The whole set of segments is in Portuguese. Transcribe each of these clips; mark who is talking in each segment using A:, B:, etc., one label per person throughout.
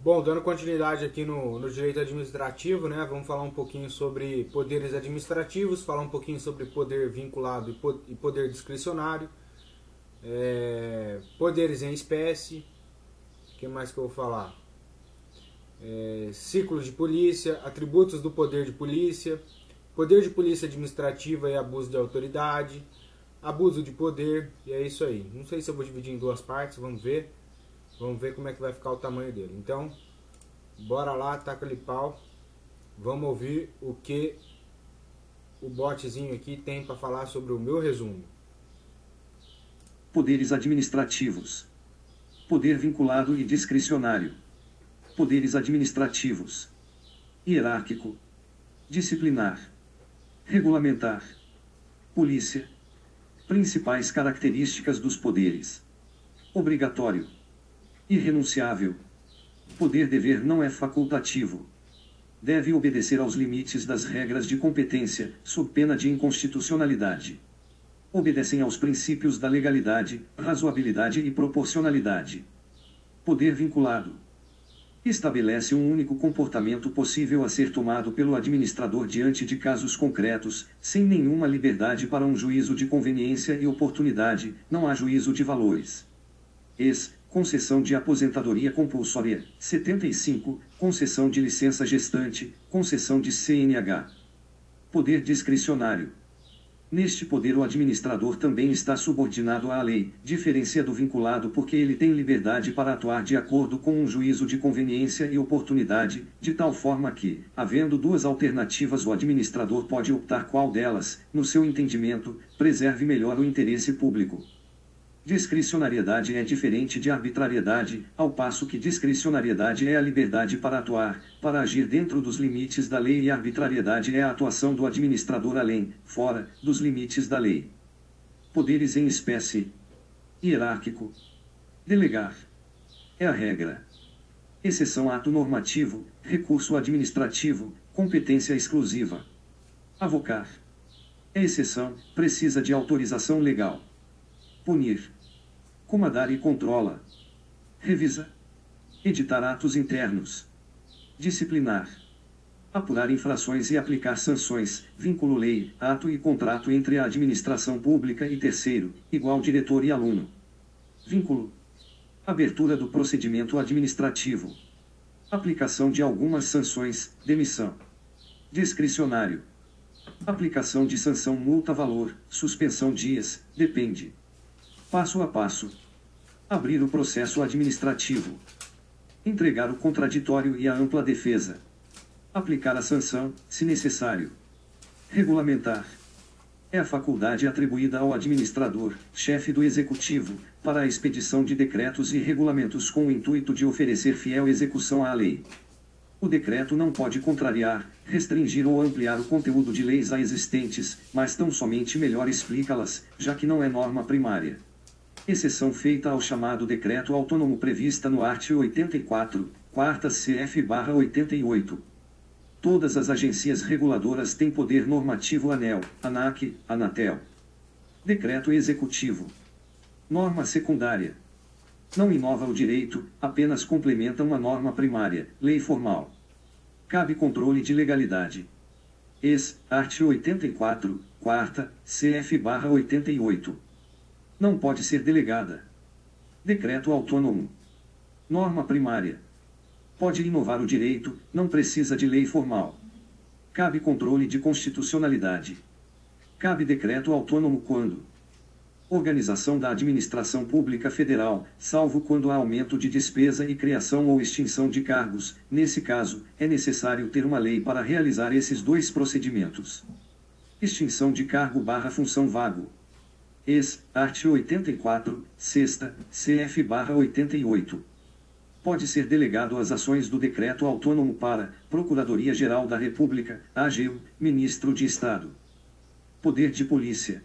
A: Bom, dando continuidade aqui no, no direito administrativo, né? Vamos falar um pouquinho sobre poderes administrativos, falar um pouquinho sobre poder vinculado e poder discricionário, é, poderes em espécie, o que mais que eu vou falar? É, ciclos de polícia, atributos do poder de polícia, poder de polícia administrativa e abuso de autoridade, abuso de poder, e é isso aí. Não sei se eu vou dividir em duas partes, vamos ver. Vamos ver como é que vai ficar o tamanho dele. Então, bora lá, taca ali pau. Vamos ouvir o que o botzinho aqui tem para falar sobre o meu resumo.
B: Poderes administrativos. Poder vinculado e discricionário. Poderes administrativos. Hierárquico. Disciplinar. Regulamentar. Polícia. Principais características dos poderes. Obrigatório irrenunciável. Poder-dever não é facultativo. Deve obedecer aos limites das regras de competência, sob pena de inconstitucionalidade. Obedecem aos princípios da legalidade, razoabilidade e proporcionalidade. Poder vinculado. Estabelece um único comportamento possível a ser tomado pelo administrador diante de casos concretos, sem nenhuma liberdade para um juízo de conveniência e oportunidade, não há juízo de valores. Ex, concessão de aposentadoria compulsória, 75, concessão de licença gestante, concessão de CNH. Poder discricionário. Neste poder o administrador também está subordinado à lei, diferencia do vinculado porque ele tem liberdade para atuar de acordo com um juízo de conveniência e oportunidade, de tal forma que, havendo duas alternativas o administrador pode optar qual delas, no seu entendimento, preserve melhor o interesse público. Discricionariedade é diferente de arbitrariedade, ao passo que discricionariedade é a liberdade para atuar, para agir dentro dos limites da lei e arbitrariedade é a atuação do administrador além, fora, dos limites da lei. Poderes em espécie. Hierárquico. Delegar. É a regra. Exceção ato normativo, recurso administrativo, competência exclusiva. Avocar. É exceção, precisa de autorização legal. Punir comandar e controla, revisa, editar atos internos, disciplinar, apurar infrações e aplicar sanções, vínculo lei, ato e contrato entre a administração pública e terceiro, igual diretor e aluno. Vínculo. Abertura do procedimento administrativo. Aplicação de algumas sanções, demissão. Discricionário. Aplicação de sanção multa-valor, suspensão dias, depende. Passo a passo. Abrir o processo administrativo. Entregar o contraditório e a ampla defesa. Aplicar a sanção, se necessário. Regulamentar. É a faculdade atribuída ao administrador, chefe do executivo, para a expedição de decretos e regulamentos com o intuito de oferecer fiel execução à lei. O decreto não pode contrariar, restringir ou ampliar o conteúdo de leis já existentes, mas tão somente melhor explicá-las, já que não é norma primária exceção feita ao chamado decreto autônomo prevista no art. 84, quarta CF/88. Todas as agências reguladoras têm poder normativo ANEL, ANAC, Anatel. Decreto executivo. Norma secundária. Não inova o direito, apenas complementa uma norma primária, lei formal. Cabe controle de legalidade. Ex, art. 84, quarta, CF/88 não pode ser delegada. Decreto autônomo. Norma primária. Pode inovar o direito, não precisa de lei formal. Cabe controle de constitucionalidade. Cabe decreto autônomo quando organização da administração pública federal, salvo quando há aumento de despesa e criação ou extinção de cargos, nesse caso, é necessário ter uma lei para realizar esses dois procedimentos. Extinção de cargo barra função vago. Ex, art. 84, sexta, CF-88. Pode ser delegado às ações do Decreto Autônomo para, Procuradoria-Geral da República, AGU, Ministro de Estado. Poder de Polícia.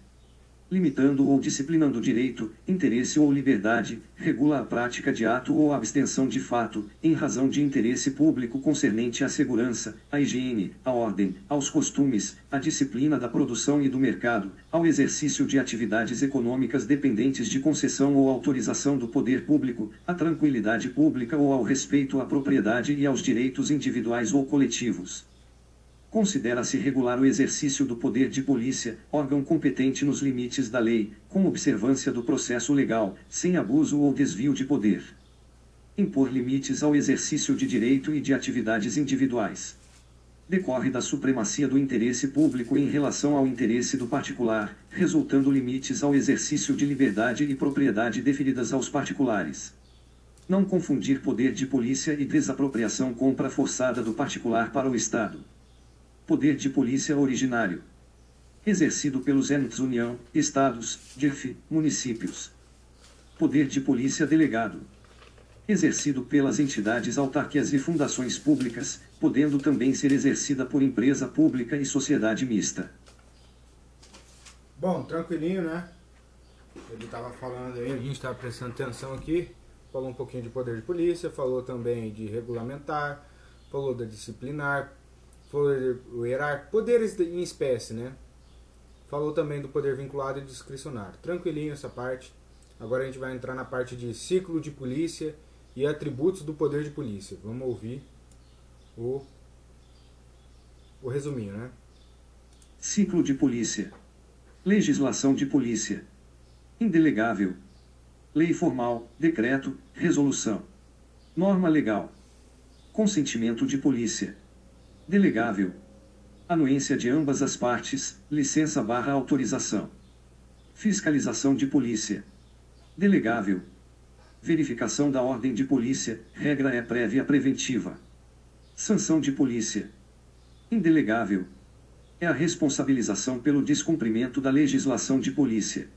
B: Limitando ou disciplinando direito, interesse ou liberdade, regula a prática de ato ou abstenção de fato, em razão de interesse público concernente à segurança, à higiene, à ordem, aos costumes, à disciplina da produção e do mercado, ao exercício de atividades econômicas dependentes de concessão ou autorização do poder público, à tranquilidade pública ou ao respeito à propriedade e aos direitos individuais ou coletivos. Considera-se regular o exercício do poder de polícia, órgão competente nos limites da lei, com observância do processo legal, sem abuso ou desvio de poder. Impor limites ao exercício de direito e de atividades individuais. Decorre da supremacia do interesse público em relação ao interesse do particular, resultando limites ao exercício de liberdade e propriedade deferidas aos particulares. Não confundir poder de polícia e desapropriação compra forçada do particular para o Estado. Poder de polícia originário. Exercido pelos entes União, Estados, DIF, municípios. Poder de polícia delegado. Exercido pelas entidades autárquicas e fundações públicas, podendo também ser exercida por empresa pública e sociedade mista.
A: Bom, tranquilinho, né? Ele estava falando aí, a gente estava prestando atenção aqui. Falou um pouquinho de poder de polícia, falou também de regulamentar, falou da disciplinar, hierárquico, poderes em espécie, né? Falou também do poder vinculado e discricionário. Tranquilinho essa parte. Agora a gente vai entrar na parte de ciclo de polícia e atributos do poder de polícia. Vamos ouvir o, o resuminho, né?
B: Ciclo de polícia. Legislação de polícia. Indelegável. Lei formal, decreto, resolução. Norma legal. Consentimento de polícia Delegável. Anuência de ambas as partes, licença barra autorização. Fiscalização de polícia. Delegável. Verificação da ordem de polícia, regra é prévia preventiva. Sanção de polícia. Indelegável. É a responsabilização pelo descumprimento da legislação de polícia.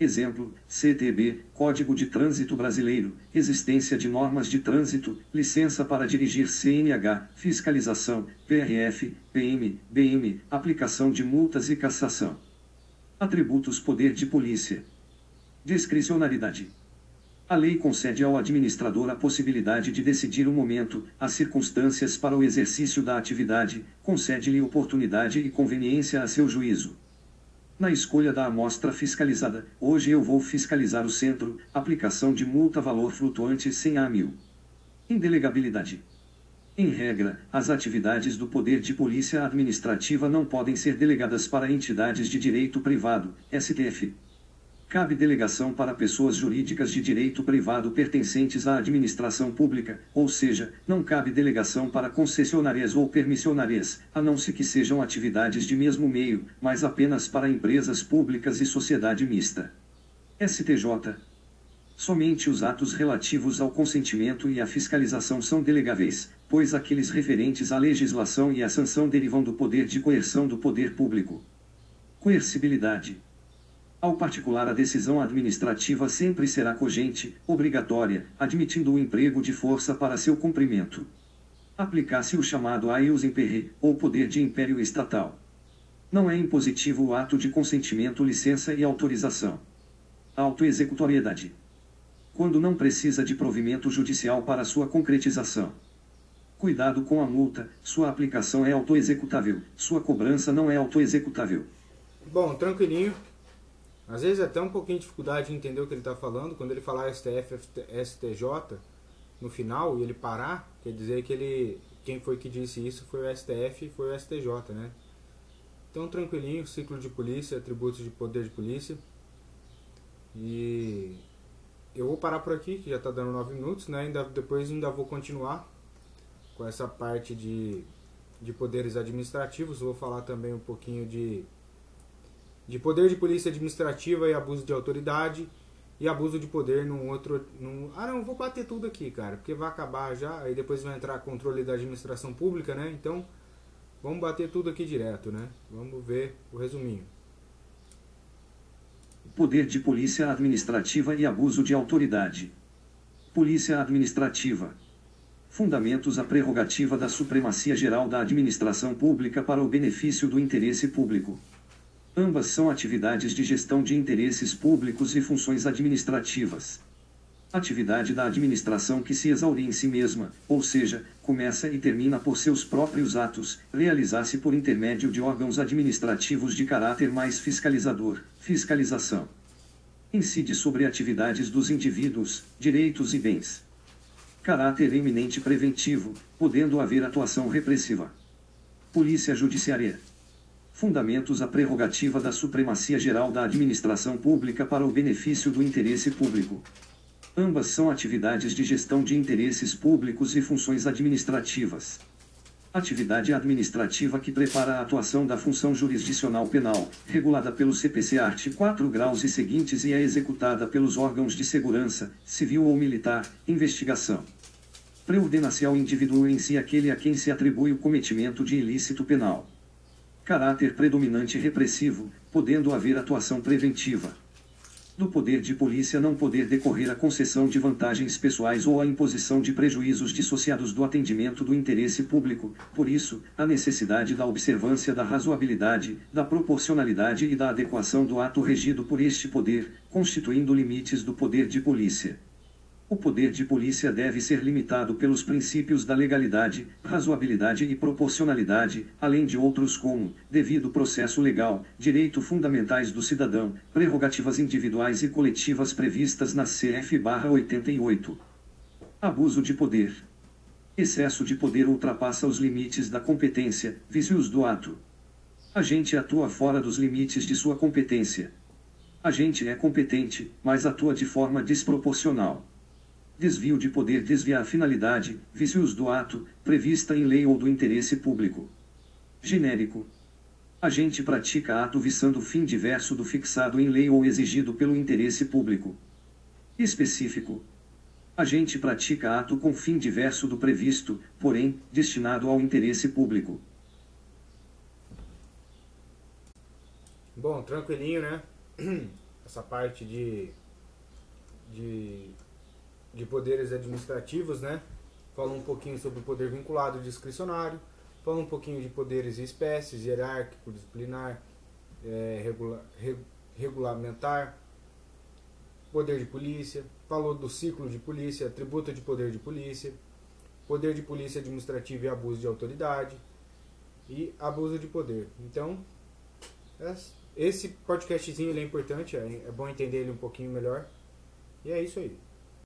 B: Exemplo, CTB, Código de Trânsito Brasileiro, existência de normas de trânsito, licença para dirigir CNH, fiscalização, PRF, PM, BM, aplicação de multas e cassação. Atributos Poder de Polícia. Discricionalidade. A lei concede ao administrador a possibilidade de decidir o momento, as circunstâncias para o exercício da atividade, concede-lhe oportunidade e conveniência a seu juízo. Na escolha da amostra fiscalizada, hoje eu vou fiscalizar o centro, aplicação de multa valor flutuante 100 a 1000. Indelegabilidade. Em regra, as atividades do Poder de Polícia Administrativa não podem ser delegadas para entidades de direito privado, STF. Cabe delegação para pessoas jurídicas de direito privado pertencentes à administração pública, ou seja, não cabe delegação para concessionárias ou permissionárias, a não ser que sejam atividades de mesmo meio, mas apenas para empresas públicas e sociedade mista. STJ. Somente os atos relativos ao consentimento e à fiscalização são delegáveis, pois aqueles referentes à legislação e à sanção derivam do poder de coerção do poder público. Coercibilidade. Ao particular, a decisão administrativa sempre será cogente, obrigatória, admitindo o emprego de força para seu cumprimento. Aplicar-se o chamado aius imperre, ou poder de império estatal. Não é impositivo o ato de consentimento, licença e autorização. Autoexecutoriedade. Quando não precisa de provimento judicial para sua concretização. Cuidado com a multa, sua aplicação é autoexecutável, sua cobrança não é autoexecutável.
A: Bom, tranquilinho. Às vezes é até um pouquinho de dificuldade de entender o que ele está falando. Quando ele falar STF, STJ no final e ele parar, quer dizer que ele, quem foi que disse isso foi o STF e foi o STJ, né? Então tranquilinho, ciclo de polícia, atributos de poder de polícia. E eu vou parar por aqui, que já está dando 9 minutos, né? Ainda, depois ainda vou continuar com essa parte de, de poderes administrativos. Vou falar também um pouquinho de de poder de polícia administrativa e abuso de autoridade e abuso de poder num outro. Num... Ah, não, vou bater tudo aqui, cara, porque vai acabar já, aí depois vai entrar controle da administração pública, né? Então, vamos bater tudo aqui direto, né? Vamos ver o resuminho.
B: Poder de polícia administrativa e abuso de autoridade. Polícia administrativa. Fundamentos a prerrogativa da supremacia geral da administração pública para o benefício do interesse público Ambas são atividades de gestão de interesses públicos e funções administrativas. Atividade da administração que se exaure em si mesma, ou seja, começa e termina por seus próprios atos, realizar-se por intermédio de órgãos administrativos de caráter mais fiscalizador, fiscalização. Incide sobre atividades dos indivíduos, direitos e bens. Caráter eminente preventivo, podendo haver atuação repressiva. Polícia Judiciária. Fundamentos a prerrogativa da supremacia geral da administração pública para o benefício do interesse público. Ambas são atividades de gestão de interesses públicos e funções administrativas. Atividade administrativa que prepara a atuação da função jurisdicional penal, regulada pelo CPC Art 4 graus e seguintes e é executada pelos órgãos de segurança, civil ou militar, investigação. Preordenacial indivíduo em si aquele a quem se atribui o cometimento de ilícito penal caráter predominante repressivo, podendo haver atuação preventiva. Do poder de polícia não poder decorrer a concessão de vantagens pessoais ou a imposição de prejuízos dissociados do atendimento do interesse público, por isso, a necessidade da observância da razoabilidade, da proporcionalidade e da adequação do ato regido por este poder, constituindo limites do poder de polícia. O poder de polícia deve ser limitado pelos princípios da legalidade, razoabilidade e proporcionalidade, além de outros como devido processo legal, direito fundamentais do cidadão, prerrogativas individuais e coletivas previstas na CF/88. Abuso de poder. Excesso de poder ultrapassa os limites da competência, vícios do ato. Agente atua fora dos limites de sua competência. Agente é competente, mas atua de forma desproporcional desvio de poder desvia a finalidade, vícios do ato, prevista em lei ou do interesse público. Genérico. Agente pratica ato visando fim diverso do fixado em lei ou exigido pelo interesse público. Específico. Agente pratica ato com fim diverso do previsto, porém, destinado ao interesse público.
A: Bom, tranquilinho, né? Essa parte de, de de poderes administrativos, né? Fala um pouquinho sobre o poder vinculado e discricionário, fala um pouquinho de poderes e espécies, hierárquico, disciplinar, é, regula, reg, regulamentar, poder de polícia, falou do ciclo de polícia, tributo de poder de polícia, poder de polícia administrativo e abuso de autoridade e abuso de poder. Então, esse podcastzinho é importante, é, é bom entender ele um pouquinho melhor. E é isso aí.